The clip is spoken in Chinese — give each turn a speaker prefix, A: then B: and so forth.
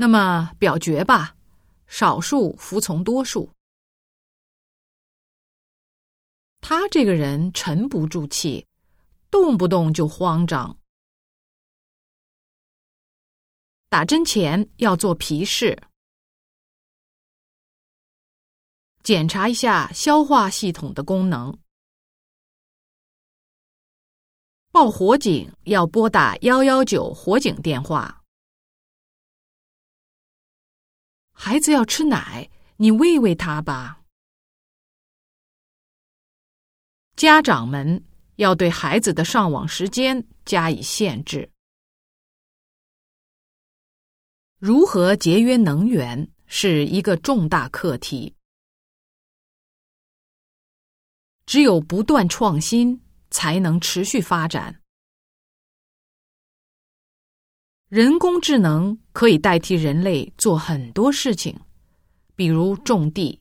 A: 那么表决吧，少数服从多数。他这个人沉不住气，动不动就慌张。打针前要做皮试，检查一下消化系统的功能。报火警要拨打幺幺九火警电话。孩子要吃奶，你喂喂他吧。家长们要对孩子的上网时间加以限制。如何节约能源是一个重大课题。只有不断创新，才能持续发展。人工智能可以代替人类做很多事情，比如种地。